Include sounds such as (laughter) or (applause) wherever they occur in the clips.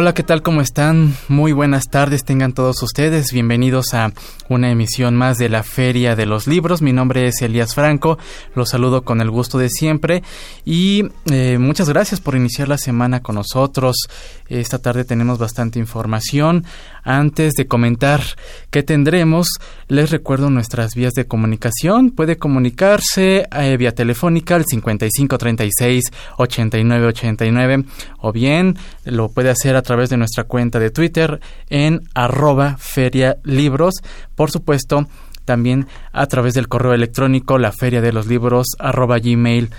Hola, ¿qué tal? ¿Cómo están? Muy buenas tardes, tengan todos ustedes. Bienvenidos a una emisión más de la Feria de los Libros. Mi nombre es Elías Franco, los saludo con el gusto de siempre y eh, muchas gracias por iniciar la semana con nosotros. Esta tarde tenemos bastante información. Antes de comentar qué tendremos, les recuerdo nuestras vías de comunicación. Puede comunicarse eh, vía telefónica al 5536 8989 o bien lo puede hacer a través de nuestra cuenta de Twitter en ferialibros. Por supuesto, también a través del correo electrónico la arroba gmail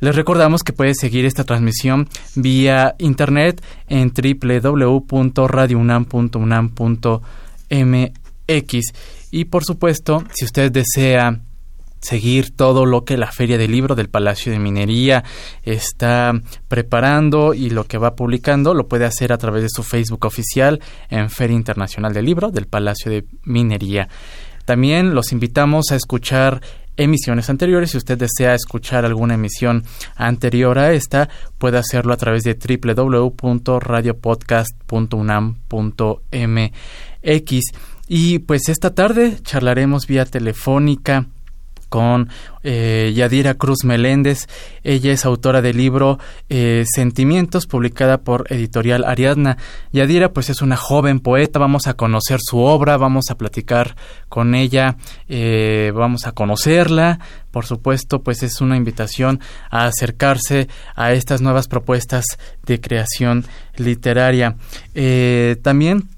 Les recordamos que puede seguir esta transmisión vía internet en www.radiounam.unam.mx y por supuesto, si usted desea seguir todo lo que la Feria del Libro del Palacio de Minería está preparando y lo que va publicando, lo puede hacer a través de su Facebook oficial en Feria Internacional del Libro del Palacio de Minería. También los invitamos a escuchar emisiones anteriores. Si usted desea escuchar alguna emisión anterior a esta, puede hacerlo a través de www.radiopodcast.unam.mx. Y pues esta tarde charlaremos vía telefónica con eh, Yadira Cruz Meléndez. Ella es autora del libro eh, Sentimientos, publicada por Editorial Ariadna. Yadira, pues es una joven poeta. Vamos a conocer su obra, vamos a platicar con ella, eh, vamos a conocerla. Por supuesto, pues es una invitación a acercarse a estas nuevas propuestas de creación literaria. también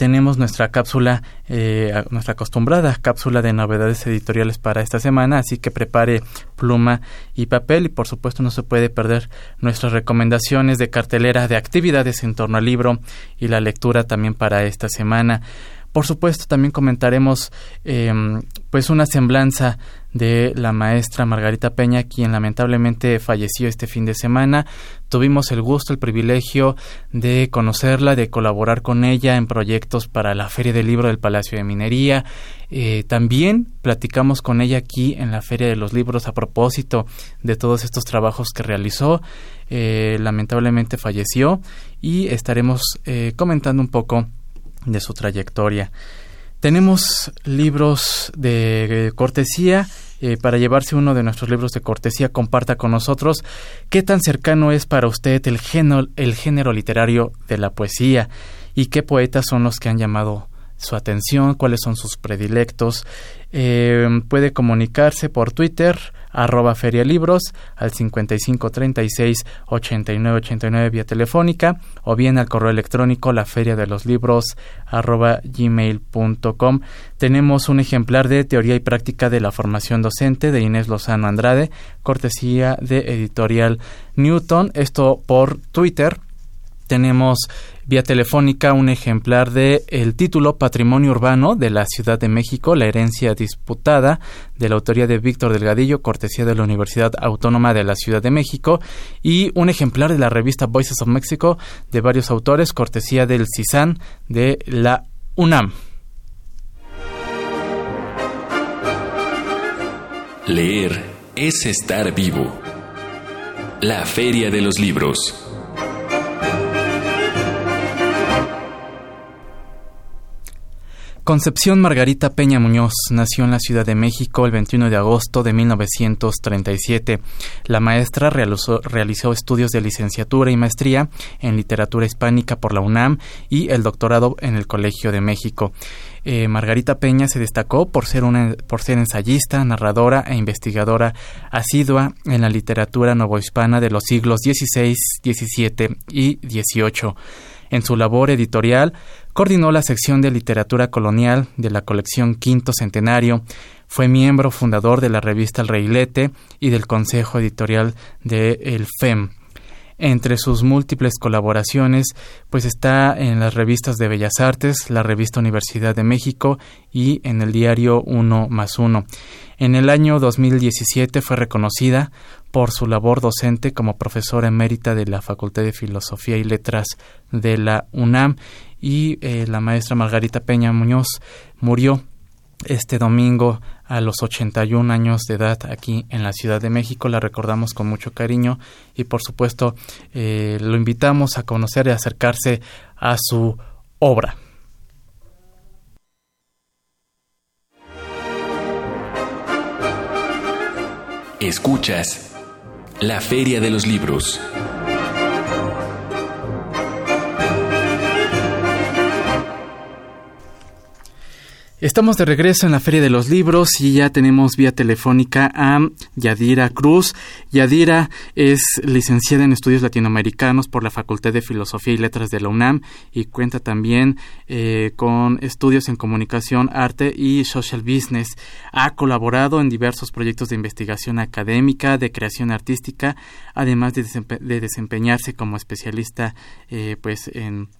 tenemos nuestra cápsula, eh, nuestra acostumbrada cápsula de novedades editoriales para esta semana, así que prepare pluma y papel y por supuesto no se puede perder nuestras recomendaciones de cartelera de actividades en torno al libro y la lectura también para esta semana. Por supuesto, también comentaremos em, pues una semblanza de la maestra Margarita Peña, quien lamentablemente falleció este fin de semana. Tuvimos el gusto, el privilegio de conocerla, de colaborar con ella en proyectos para la Feria del Libro del Palacio de Minería. Eh, también platicamos con ella aquí en la Feria de los Libros a propósito de todos estos trabajos que realizó. Eh, lamentablemente falleció y estaremos eh, comentando un poco de su trayectoria. Tenemos libros de cortesía. Eh, para llevarse uno de nuestros libros de cortesía, comparta con nosotros qué tan cercano es para usted el el género literario de la poesía y qué poetas son los que han llamado su atención, cuáles son sus predilectos. Eh, puede comunicarse por Twitter arroba ferialibros al 5536 8989 vía telefónica o bien al correo electrónico la feria de los libros arroba gmail.com. Tenemos un ejemplar de Teoría y Práctica de la Formación Docente de Inés Lozano Andrade, cortesía de editorial Newton, esto por Twitter. Tenemos vía telefónica un ejemplar de el título Patrimonio Urbano de la Ciudad de México, la herencia disputada, de la autoría de Víctor Delgadillo, cortesía de la Universidad Autónoma de la Ciudad de México, y un ejemplar de la revista Voices of Mexico de varios autores, cortesía del CISAN de la UNAM. Leer es estar vivo. La Feria de los Libros. Concepción Margarita Peña Muñoz nació en la Ciudad de México el 21 de agosto de 1937. La maestra realizó, estudios de licenciatura y maestría en literatura hispánica por la UNAM y el doctorado en el Colegio de México. Eh, Margarita Peña se destacó por ser, una, por ser ensayista, narradora e investigadora asidua en la literatura novohispana de los siglos XVI, XVII y XVIII. En su labor editorial, coordinó la sección de literatura colonial de la colección Quinto Centenario, fue miembro fundador de la revista El Reilete y del consejo editorial de El FEM. Entre sus múltiples colaboraciones, pues está en las revistas de Bellas Artes, la revista Universidad de México y en el diario Uno más Uno. En el año 2017 fue reconocida por su labor docente como profesora emérita de la Facultad de Filosofía y Letras de la UNAM y eh, la maestra Margarita Peña Muñoz murió este domingo a los 81 años de edad aquí en la Ciudad de México. La recordamos con mucho cariño y por supuesto eh, lo invitamos a conocer y acercarse a su obra. Escuchas la Feria de los Libros. Estamos de regreso en la Feria de los Libros y ya tenemos vía telefónica a Yadira Cruz. Yadira es licenciada en Estudios Latinoamericanos por la Facultad de Filosofía y Letras de la UNAM y cuenta también eh, con estudios en Comunicación, Arte y Social Business. Ha colaborado en diversos proyectos de investigación académica, de creación artística, además de, desempeñarse como especialista eh, pues en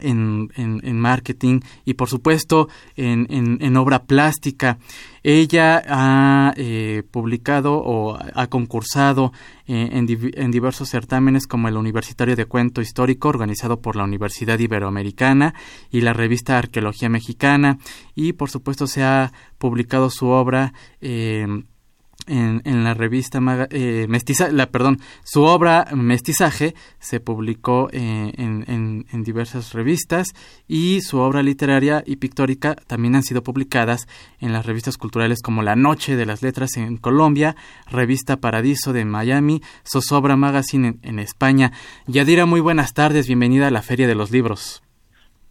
en, en, marketing y por supuesto en, en obra plástica. Ella ha eh, publicado o ha concursado eh, en, diversos certámenes como el Universitario de Cuento Histórico organizado por la Universidad Iberoamericana y la revista Arqueología Mexicana y por supuesto se ha publicado su obra eh, en, la revista eh, la, perdón, su obra Mestizaje se publicó eh, en, en, diversas revistas y su obra literaria y pictórica también han sido publicadas en las revistas culturales como La Noche de las Letras en Colombia, Revista Paradiso de Miami, Zozobra Magazine en, España. Yadira, muy buenas tardes, bienvenida a la Feria de los Libros.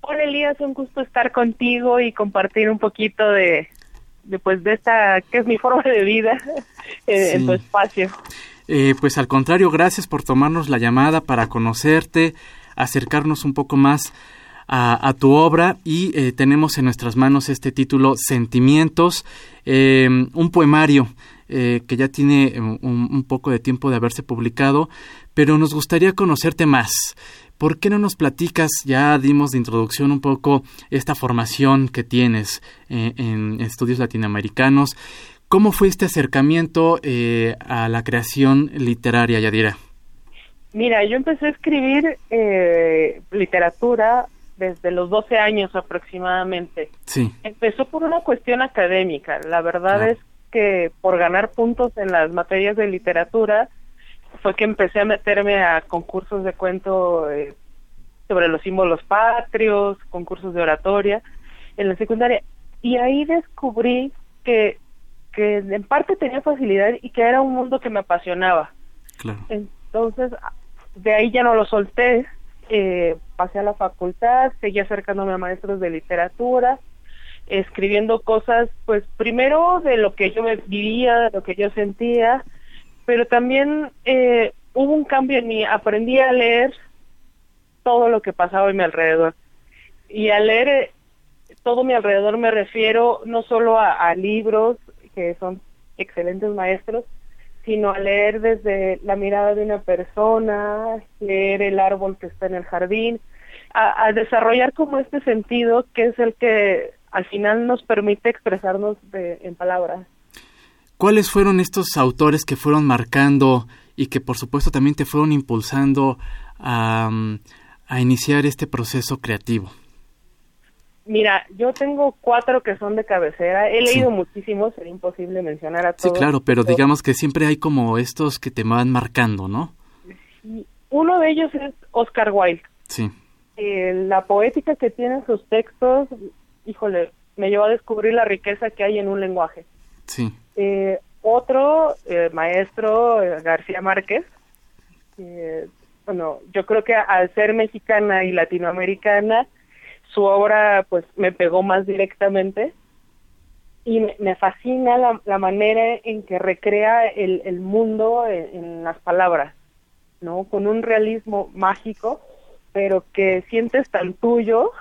Hola Elías, un gusto estar contigo y compartir un poquito de, después de esta, que es mi forma de vida eh, (laughs) en tu espacio. Eh, pues al contrario, gracias por tomarnos la llamada para conocerte, acercarnos un poco más a, tu obra y eh, tenemos en nuestras manos este título Sentimientos, un poemario que ya tiene un, un, poco de tiempo de haberse publicado, pero nos gustaría conocerte más. ¿Por qué no nos platicas? Ya dimos de introducción un poco esta formación que tienes eh, en estudios latinoamericanos. ¿Cómo fue este acercamiento eh, a la creación literaria, Yadira? Mira, yo empecé a escribir eh, literatura desde los 12 años aproximadamente. Sí. Empezó por una cuestión académica. La verdad es que por ganar puntos en las materias de literatura, fue que empecé a meterme a concursos de cuento eh, sobre los símbolos patrios, concursos de oratoria en la secundaria y ahí descubrí que que en parte tenía facilidad y que era un mundo que me apasionaba. Entonces, de ahí ya no lo solté, eh, pasé a la facultad, seguí acercándome a maestros de literatura, escribiendo cosas, pues primero de lo que yo vivía, de lo que yo sentía, pero también eh, hubo un cambio en mí, aprendí a leer todo lo que pasaba en mi alrededor. Y al leer eh, todo mi alrededor me refiero no solo a, libros, que son excelentes maestros, sino a leer desde la mirada de una persona, leer el árbol que está en el jardín, a, desarrollar como este sentido que es el que al final nos permite expresarnos en palabras. ¿Cuáles fueron estos autores que fueron marcando y que por supuesto también te fueron impulsando a, iniciar este proceso creativo? Mira, yo tengo cuatro que son de cabecera. He leído muchísimos, sería imposible mencionar a todos. Sí, claro, pero, digamos que siempre hay como estos que te van marcando, ¿no? Uno de ellos es Oscar Wilde. Sí. Eh, la poética que tienen sus textos, híjole, me llevó a descubrir la riqueza que hay en un lenguaje. Sí. Eh, otro eh, maestro, eh, García Márquez, bueno, yo creo que al ser mexicana y latinoamericana, su obra pues me pegó más directamente y me, fascina la, manera en que recrea el, mundo en, las palabras, ¿no? Con un realismo mágico, pero que sientes tan tuyo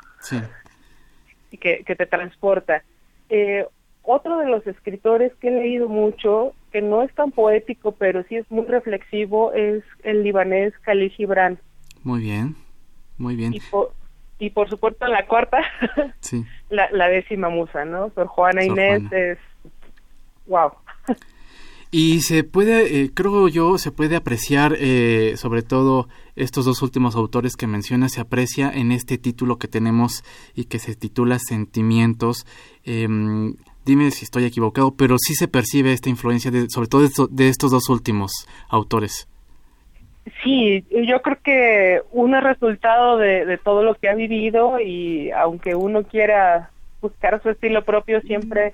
y que, que te transporta. Eh, otro de los escritores que he leído mucho, que no es tan poético, pero sí es muy reflexivo, es el libanés Khalil Gibran. Muy bien, muy bien. Y por, y por supuesto la cuarta, (laughs) sí. la, la, décima musa, ¿no? Sor Juana Inés es... ¡Wow! Y se puede, eh, creo yo, se puede apreciar, eh, sobre todo estos dos últimos autores que menciona, se aprecia en este título que tenemos y que se titula Sentimientos. Eh, dime si estoy equivocado, pero sí se percibe esta influencia, de, sobre todo de, estos dos últimos autores. Sí, yo creo que uno es resultado de, de, todo lo que ha vivido y aunque uno quiera buscar su estilo propio, siempre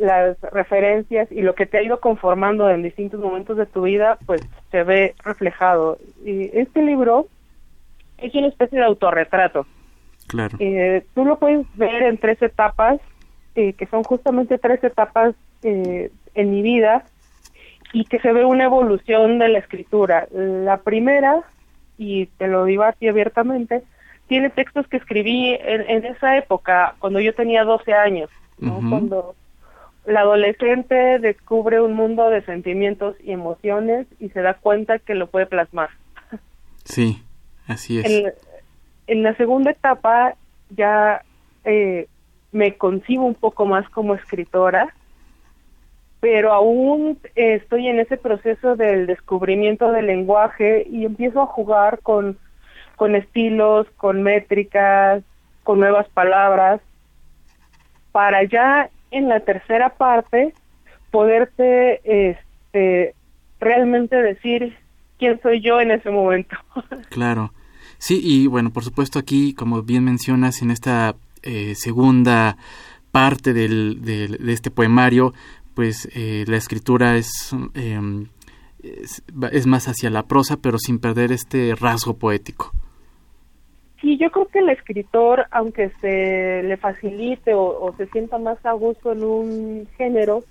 las referencias y lo que te ha ido conformando en distintos momentos de tu vida, pues se ve reflejado. Y este libro es una especie de autorretrato. Claro. Eh, tú lo puedes ver en tres etapas, eh, que son justamente tres etapas eh, en mi vida, y que se ve una evolución de la escritura. La primera, y te lo digo así abiertamente, tiene textos que escribí en, esa época, cuando yo tenía 12 años, ¿no? cuando la adolescente descubre un mundo de sentimientos y emociones y se da cuenta que lo puede plasmar. Sí, así es. En, en la segunda etapa ya eh, me concibo un poco más como escritora, pero aún estoy en ese proceso del descubrimiento del lenguaje y empiezo a jugar con, con estilos, con métricas, con nuevas palabras, para ya en la tercera parte poderte este, realmente decir quién soy yo en ese momento. (laughs) Claro. Sí, y bueno, por supuesto aquí, como bien mencionas, en esta eh, segunda parte del, de este poemario, pues eh, la escritura es, es, es más hacia la prosa, pero sin perder este rasgo poético. Sí, yo creo que el escritor, aunque se le facilite o, se sienta más a gusto en un género,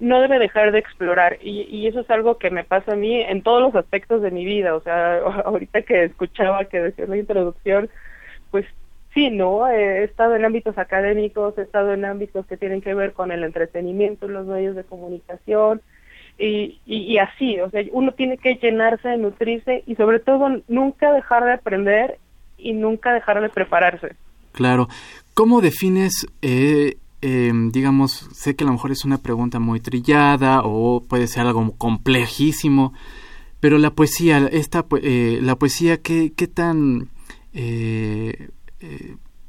no debe dejar de explorar. Y, y, eso es algo que me pasa a mí en todos los aspectos de mi vida. O sea, (laughs) ahorita que escuchaba que decía la introducción, pues sí, ¿no? He estado en ámbitos académicos, he estado en ámbitos que tienen que ver con el entretenimiento, los medios de comunicación. Y, y, y así, o sea, uno tiene que llenarse, nutrirse y sobre todo nunca dejar de aprender y nunca dejar de prepararse. Claro. ¿Cómo defines, eh, em, digamos, sé que a lo mejor es una pregunta muy trillada o puede ser algo complejísimo, pero la poesía, esta, eh, la poesía, ¿qué, qué tan eh,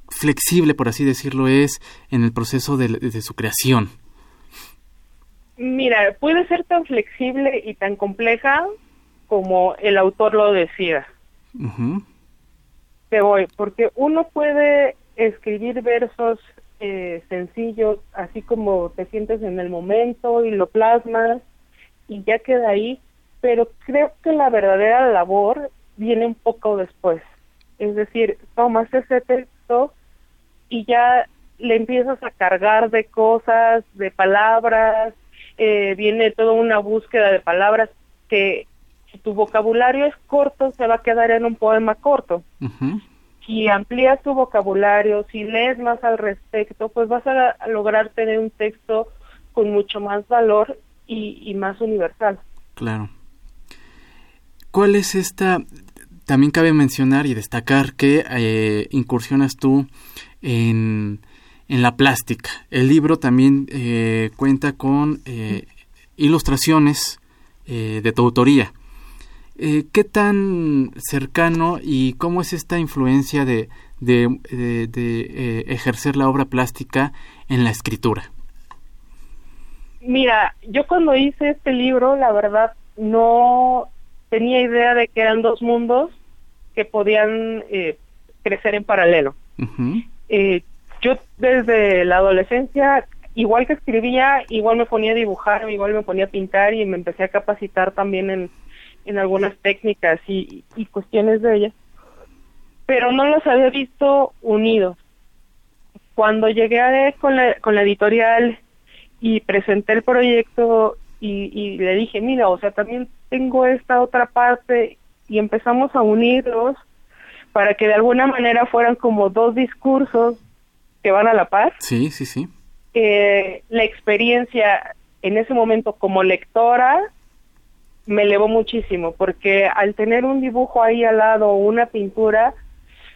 flexible, por así decirlo, es en el proceso de, de, su creación? Mira, puede ser tan flexible y tan compleja como el autor lo decida te voy, porque uno puede escribir versos eh, sencillos, así como te sientes en el momento y lo plasmas y ya queda ahí, pero creo que la verdadera labor viene un poco después. Es decir, tomas ese texto y ya le empiezas a cargar de cosas, de palabras, eh, viene toda una búsqueda de palabras que si tu vocabulario es corto, se va a quedar en un poema corto. Si amplías tu vocabulario, si lees más al respecto, pues vas a, lograr tener un texto con mucho más valor y, más universal. Claro. ¿Cuál es esta? También cabe mencionar y destacar que eh, incursionas tú en, en, la plástica. El libro también eh, cuenta con eh, ilustraciones de tu autoría. ¿Qué tan cercano y cómo es esta influencia de, de, ejercer la obra plástica en la escritura? Mira, yo cuando hice este libro, la verdad, no tenía idea de que eran dos mundos que podían eh, crecer en paralelo. yo desde la adolescencia, igual que escribía, igual me ponía a dibujar, igual me ponía a pintar y me empecé a capacitar también en, en algunas técnicas y, cuestiones de ellas, pero no los había visto unidos. Cuando llegué a, con, la, con la editorial y presenté el proyecto y, y le dije, mira, o sea, también tengo esta otra parte y empezamos a unirlos para que de alguna manera fueran como dos discursos que van a la par. Sí, sí, sí. Eh, la experiencia en ese momento como lectora me elevó muchísimo porque al tener un dibujo ahí al lado o una pintura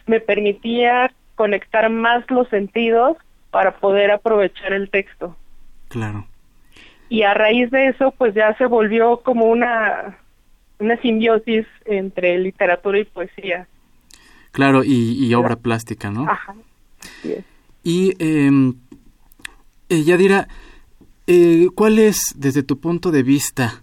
me permitía conectar más los sentidos para poder aprovechar el texto. Claro. Y a raíz de eso, pues ya se volvió como una, una simbiosis entre literatura y poesía. Claro, y, obra plástica, ¿no? Ajá. Y em, eh, Yadira, eh, ¿cuál es, desde tu punto de vista,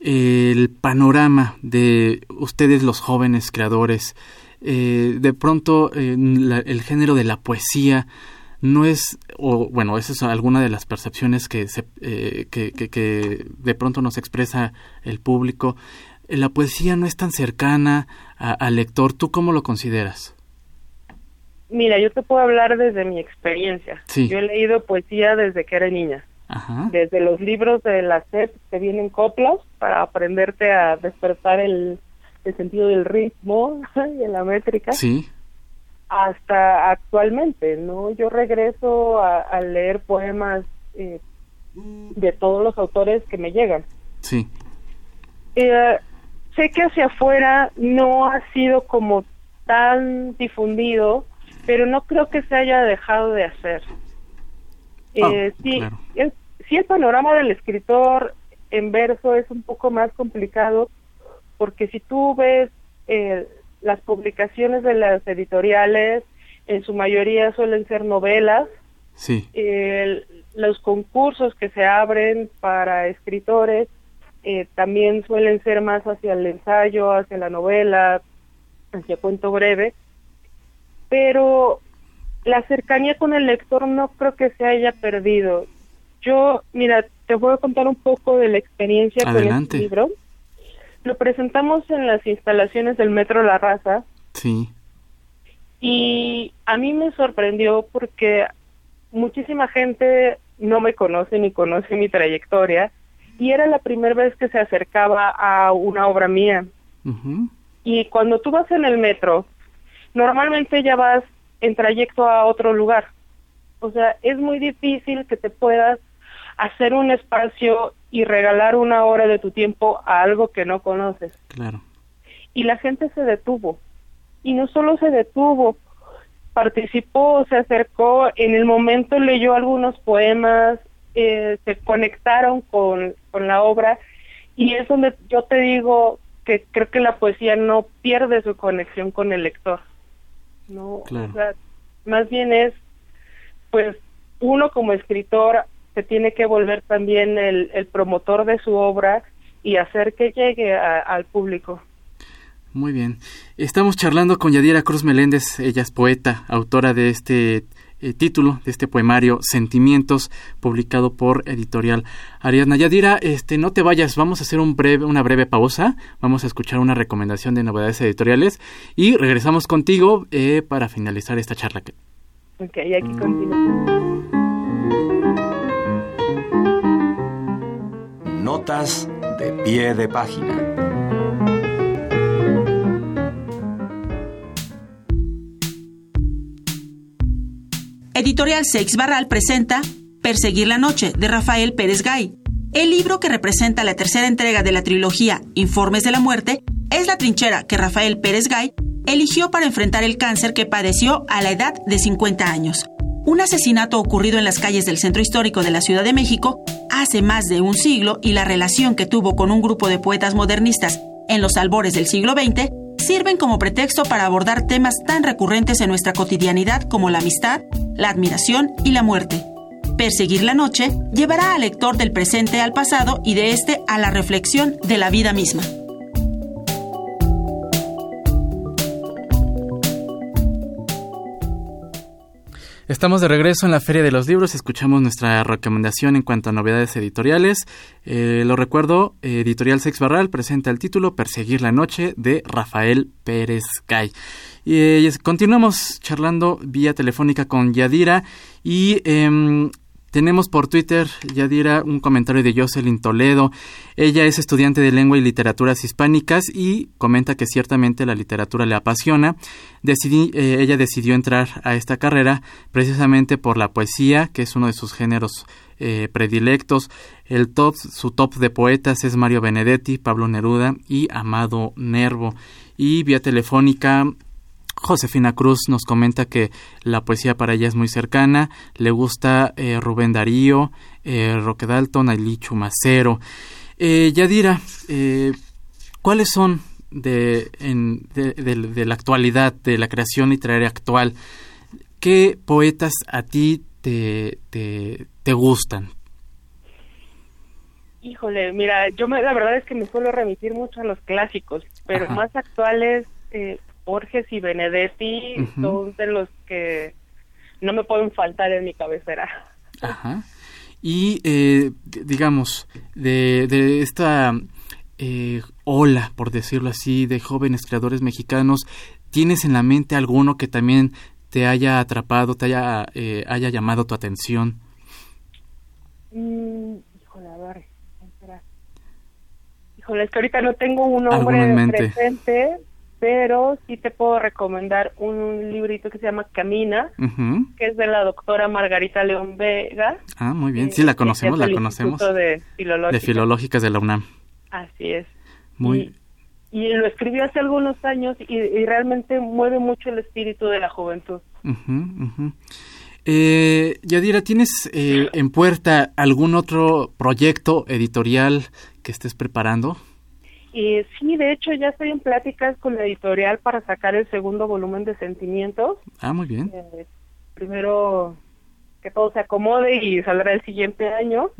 el panorama de ustedes los jóvenes creadores? Eh, de pronto, el género de la poesía no es, o bueno, esa es alguna de las percepciones que, se, que, que, que, de pronto nos expresa el público. La poesía no es tan cercana al lector. ¿Tú cómo lo consideras? Mira, yo te puedo hablar desde mi experiencia. Yo he leído poesía desde que era niña. Desde los libros de la SEP que vienen coplas para aprenderte a despertar el, sentido del ritmo (laughs) y de la métrica. Sí. Hasta actualmente, ¿no? Yo regreso a, leer poemas eh, de todos los autores que me llegan. Sí. Eh, sé que hacia afuera no ha sido como tan difundido pero no creo que se haya dejado de hacer. Ah, eh, sí, el, el panorama del escritor en verso es un poco más complicado, porque si tú ves eh, las publicaciones de las editoriales, en su mayoría suelen ser novelas. Sí. los concursos que se abren para escritores eh, también suelen ser más hacia el ensayo, hacia la novela, hacia cuento breve pero la cercanía con el lector no creo que se haya perdido. Yo, mira, te voy a contar un poco de la experiencia con este libro. Lo presentamos en las instalaciones del Metro La Raza. Sí. Y a mí me sorprendió porque muchísima gente no me conoce ni conoce mi trayectoria y era la primera vez que se acercaba a una obra mía. Y cuando tú vas en el metro normalmente ya vas en trayecto a otro lugar. O sea, es muy difícil que te puedas hacer un espacio y regalar una hora de tu tiempo a algo que no conoces. Claro. Y la gente se detuvo. Y no solo se detuvo, participó, se acercó, en el momento leyó algunos poemas, eh, se conectaron con, con la obra y es donde yo te digo que creo que la poesía no pierde su conexión con el lector. ¿no? O sea, más bien es, pues, uno como escritor se tiene que volver también el, el promotor de su obra y hacer que llegue al público. Muy bien. Estamos charlando con Yadira Cruz Meléndez, ella es poeta, autora de este eh, título de este poemario Sentimientos, publicado por Editorial Ariadna. Yadira, este, no te vayas, vamos a hacer un breve, una breve pausa, vamos a escuchar una recomendación de novedades editoriales y regresamos contigo eh, para finalizar esta charla. Ok, aquí continuamos. Notas de pie de página. Editorial Sex Barral presenta Perseguir la Noche de Rafael Pérez Gay. El libro que representa la tercera entrega de la trilogía Informes de la Muerte es la trinchera que Rafael Pérez Gay eligió para enfrentar el cáncer que padeció a la edad de 50 años. Un asesinato ocurrido en las calles del centro histórico de la Ciudad de México hace más de un siglo y la relación que tuvo con un grupo de poetas modernistas en los albores del siglo XX sirven como pretexto para abordar temas tan recurrentes en nuestra cotidianidad como la amistad, la admiración y la muerte. Perseguir la noche llevará al lector del presente al pasado y de este a la reflexión de la vida misma. Estamos de regreso en la Feria de los Libros. Escuchamos nuestra recomendación en cuanto a novedades editoriales. Eh, lo recuerdo, Editorial Sex Barral presenta el título Perseguir la Noche de Rafael Pérez Gay. Y eh, continuamos charlando vía telefónica con Yadira y em, tenemos por Twitter, Yadira, un comentario de Jocelyn Toledo. Ella es estudiante de lengua y literaturas hispánicas y comenta que ciertamente la literatura le apasiona. Decidí, eh, ella decidió entrar a esta carrera precisamente por la poesía, que es uno de sus géneros eh, predilectos. El top, su top de poetas es Mario Benedetti, Pablo Neruda y Amado Nervo. Y vía telefónica Josefina Cruz nos comenta que la poesía para ella es muy cercana, le gusta eh, Rubén Darío, eh, Roque Dalton, Ailí Chumacero. Eh, Yadira, eh, ¿cuáles son de, de, la actualidad, de la creación literaria actual? ¿Qué poetas a ti te, te, gustan? Híjole, mira, yo me, la verdad es que me suelo remitir mucho a los clásicos, pero más actuales, eh, Borges y Benedetti son de los que no me pueden faltar en mi cabecera. Ajá. Y, eh, digamos, de, de esta eh, ola, por decirlo así, de jóvenes creadores mexicanos, ¿tienes en la mente alguno que también te haya atrapado, te haya, eh, haya llamado tu atención? Mm, híjole, a ver, Híjole, es que ahorita no tengo un nombre presente, pero sí te puedo recomendar un librito que se llama Camina, que es de la doctora Margarita León Vega. Ah, muy bien, sí, la conocemos, la conocemos. De, de Filológicas de la UNAM. Así es. Muy y, lo escribió hace algunos años y, realmente mueve mucho el espíritu de la juventud. Eh, Yadira, ¿tienes eh, en puerta algún otro proyecto editorial que estés preparando? Y sí, de hecho ya estoy en pláticas con la editorial para sacar el segundo volumen de Sentimientos. Ah, muy bien. Eh, primero que todo se acomode y saldrá el siguiente año.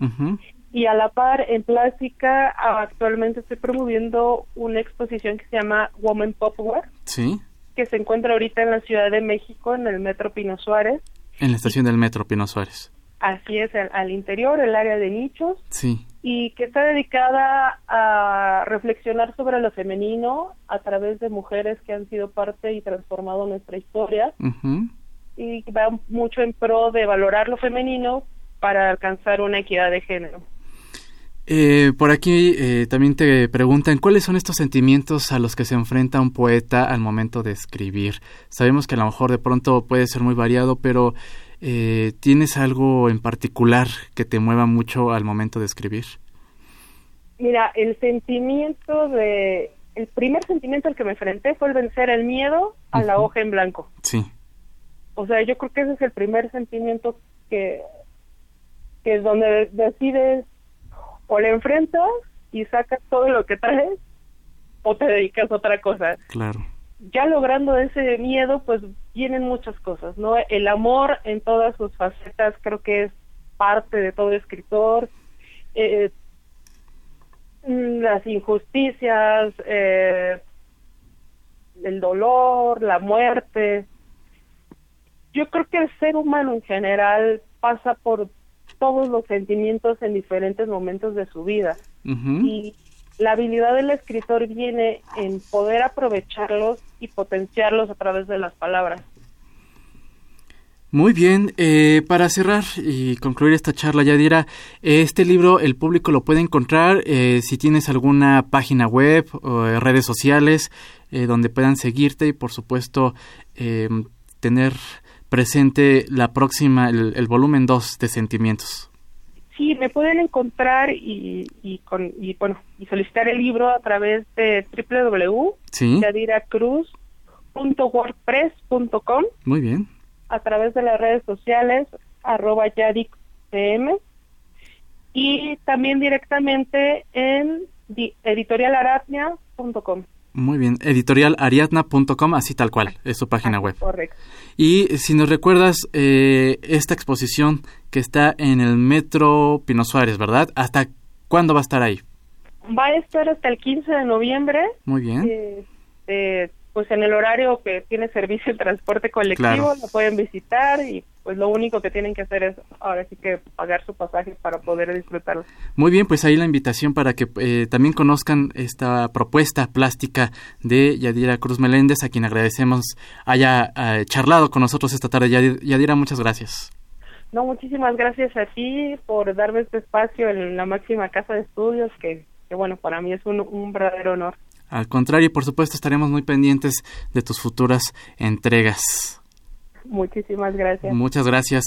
Y a la par, en Plástica, actualmente estoy promoviendo una exposición que se llama Woman Popware. Sí. Que se encuentra ahorita en la Ciudad de México, en el Metro Pino Suárez. En la estación del Metro Pino Suárez. Así es, al, interior, el área de nichos. Sí. Y que está dedicada a reflexionar sobre lo femenino a través de mujeres que han sido parte y transformado nuestra historia. Y va mucho en pro de valorar lo femenino para alcanzar una equidad de género. Eh, por aquí eh, también te preguntan cuáles son estos sentimientos a los que se enfrenta un poeta al momento de escribir. Sabemos que a lo mejor de pronto puede ser muy variado, pero eh, ¿tienes algo en particular que te mueva mucho al momento de escribir? Mira, el sentimiento de... El primer sentimiento al que me enfrenté fue el vencer el miedo a la hoja en blanco. Sí. O sea, yo creo que ese es el primer sentimiento que, que es donde decides o le enfrentas y sacas todo lo que traes o te dedicas a otra cosa. Claro ya logrando ese miedo, pues vienen muchas cosas, ¿no? El amor en todas sus facetas creo que es parte de todo escritor. Eh, las injusticias, eh, el dolor, la muerte. Yo creo que el ser humano en general pasa por todos los sentimientos en diferentes momentos de su vida. Y la habilidad del escritor viene en poder aprovecharlos y potenciarlos a través de las palabras. Muy bien, eh, para cerrar y concluir esta charla, Yadira, este libro el público lo puede encontrar eh, si tienes alguna página web o eh, redes sociales donde puedan seguirte y por supuesto tener presente la próxima, el, el volumen 2 de Sentimientos. Sí, me pueden encontrar y, y, con, y, bueno, y solicitar el libro a través de www.yadiracruz.wordpress.com. Muy bien. A través de las redes sociales, arroba yadicpm. Y también directamente en editorialaratnia.com. Muy bien, editorialariadna.com, así tal cual, es su página web. Correcto. Y si nos recuerdas eh, esta exposición que está en el Metro Pino Suárez, ¿verdad? ¿Hasta cuándo va a estar ahí? Va a estar hasta el 15 de noviembre. Muy bien. Eh, pues en el horario que tiene servicio el transporte colectivo, lo pueden visitar y pues lo único que tienen que hacer es ahora sí que pagar su pasaje para poder disfrutarlo. Muy bien, pues ahí la invitación para que eh, también conozcan esta propuesta plástica de Yadira Cruz Meléndez, a quien agradecemos haya eh, charlado con nosotros esta tarde. Yadira, muchas gracias. No, muchísimas gracias a ti por darme este espacio en la máxima casa de estudios, que, que bueno, para mí es un, un verdadero honor. Al contrario, por supuesto, estaremos muy pendientes de tus futuras entregas. Muchísimas gracias. Muchas gracias.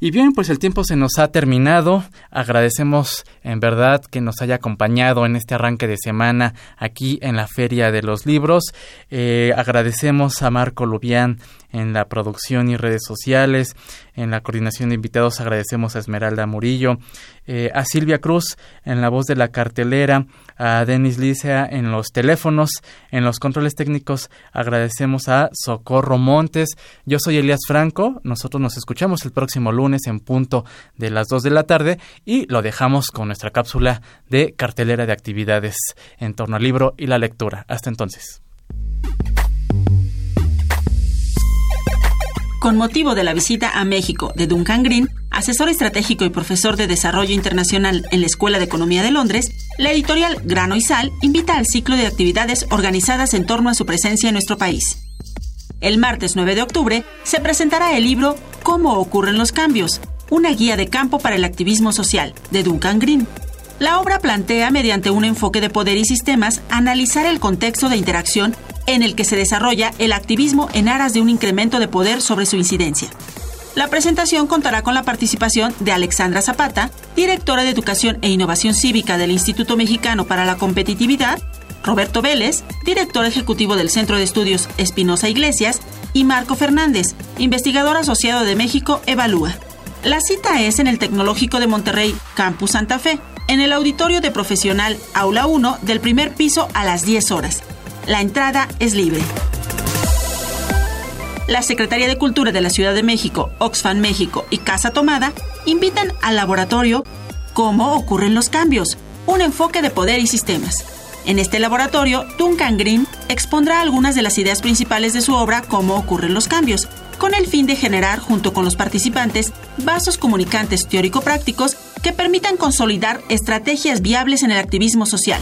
Y bien, pues el tiempo se nos ha terminado. Agradecemos en verdad que nos haya acompañado en este arranque de semana aquí en la Feria de los Libros. Eh, agradecemos a Marco Lubián en la producción y redes sociales. En la coordinación de invitados agradecemos a Esmeralda Murillo, eh, a Silvia Cruz en la voz de la cartelera, a Denis Licea en los teléfonos, en los controles técnicos agradecemos a Socorro Montes. Yo soy Elías Franco. Nosotros nos escuchamos el próximo lunes en punto de las 2 de la tarde y lo dejamos con nuestra cápsula de cartelera de actividades en torno al libro y la lectura. Hasta entonces. Con motivo de la visita a México de Duncan Green, asesor estratégico y profesor de desarrollo internacional en la Escuela de Economía de Londres, la editorial Grano y Sal invita al ciclo de actividades organizadas en torno a su presencia en nuestro país. El martes 9 de octubre se presentará el libro Cómo ocurren los cambios, una guía de campo para el activismo social, de Duncan Green. La obra plantea, mediante un enfoque de poder y sistemas, analizar el contexto de interacción en el que se desarrolla el activismo en aras de un incremento de poder sobre su incidencia. La presentación contará con la participación de Alexandra Zapata, directora de Educación e Innovación Cívica del Instituto Mexicano para la Competitividad, Roberto Vélez, director ejecutivo del Centro de Estudios Espinosa Iglesias, y Marco Fernández, investigador asociado de México Evalúa. La cita es en el Tecnológico de Monterrey, Campus Santa Fe, en el auditorio de profesional Aula 1 del primer piso a las 10 horas. La entrada es libre. La Secretaría de Cultura de la Ciudad de México, Oxfam México y Casa Tomada invitan al laboratorio Cómo ocurren los cambios, un enfoque de poder y sistemas en este laboratorio, Duncan Green expondrá algunas de las ideas principales de su obra Cómo ocurren los cambios, con el fin de generar, junto con los participantes, vasos comunicantes teórico-prácticos que permitan consolidar estrategias viables en el activismo social.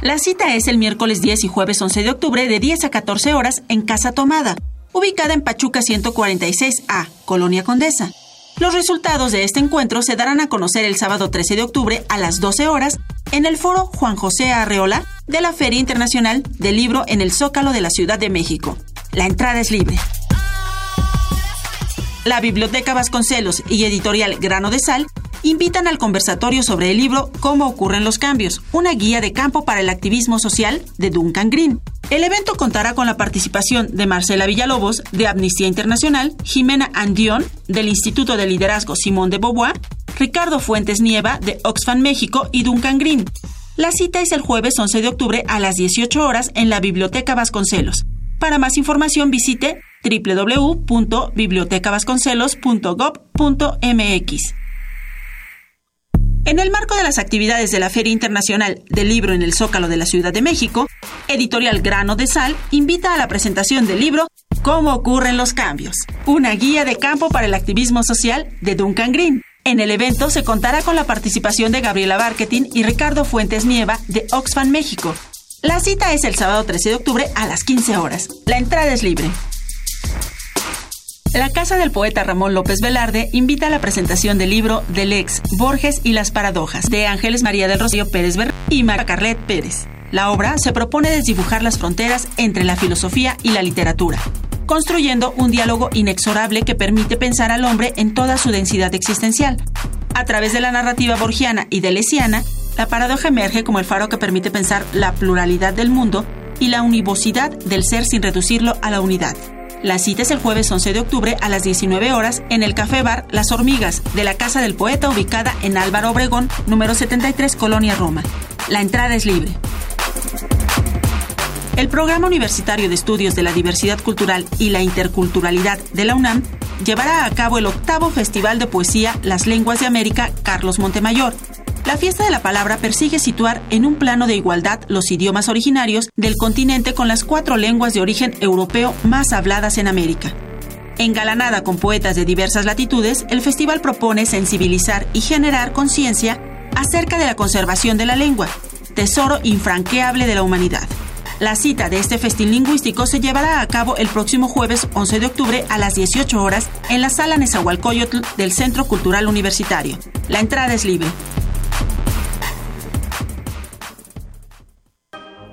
La cita es el miércoles 10 y jueves 11 de octubre de 10 a 14 horas en Casa Tomada, ubicada en Pachuca 146A, Colonia Condesa. Los resultados de este encuentro se darán a conocer el sábado 13 de octubre a las 12 horas en el foro Juan José Arreola de la Feria Internacional del Libro en el Zócalo de la Ciudad de México. La entrada es libre. La Biblioteca Vasconcelos y Editorial Grano de Sal invitan al conversatorio sobre el libro Cómo ocurren los cambios, una guía de campo para el activismo social de Duncan Green. El evento contará con la participación de Marcela Villalobos, de Amnistía Internacional, Jimena Andión, del Instituto de Liderazgo Simón de Beauvoir, Ricardo Fuentes Nieva, de Oxfam México y Duncan Green. La cita es el jueves 11 de octubre a las 18 horas en la Biblioteca Vasconcelos. Para más información visite www.bibliotecavasconcelos.gov.mx. En el marco de las actividades de la Feria Internacional del Libro en el Zócalo de la Ciudad de México, Editorial Grano de Sal invita a la presentación del libro Cómo ocurren los cambios, una guía de campo para el activismo social de Duncan Green. En el evento se contará con la participación de Gabriela Barquetín y Ricardo Fuentes Nieva de Oxfam México. La cita es el sábado 13 de octubre a las 15 horas. La entrada es libre. La Casa del Poeta Ramón López Velarde invita a la presentación del libro Del ex Borges y las paradojas de Ángeles María del Rocío Pérez Ver y María Carlet Pérez. La obra se propone desdibujar las fronteras entre la filosofía y la literatura, construyendo un diálogo inexorable que permite pensar al hombre en toda su densidad existencial. A través de la narrativa borgiana y delesiana, la paradoja emerge como el faro que permite pensar la pluralidad del mundo y la univocidad del ser sin reducirlo a la unidad. La cita es el jueves 11 de octubre a las 19 horas en el Café Bar Las Hormigas de la Casa del Poeta ubicada en Álvaro Obregón, número 73, Colonia Roma. La entrada es libre. El Programa Universitario de Estudios de la Diversidad Cultural y la Interculturalidad de la UNAM llevará a cabo el octavo Festival de Poesía Las Lenguas de América Carlos Montemayor, la fiesta de la palabra persigue situar en un plano de igualdad los idiomas originarios del continente con las cuatro lenguas de origen europeo más habladas en América. Engalanada con poetas de diversas latitudes, el festival propone sensibilizar y generar conciencia acerca de la conservación de la lengua, tesoro infranqueable de la humanidad. La cita de este festín lingüístico se llevará a cabo el próximo jueves 11 de octubre a las 18 horas en la sala Nezahualcóyotl del Centro Cultural Universitario. La entrada es libre.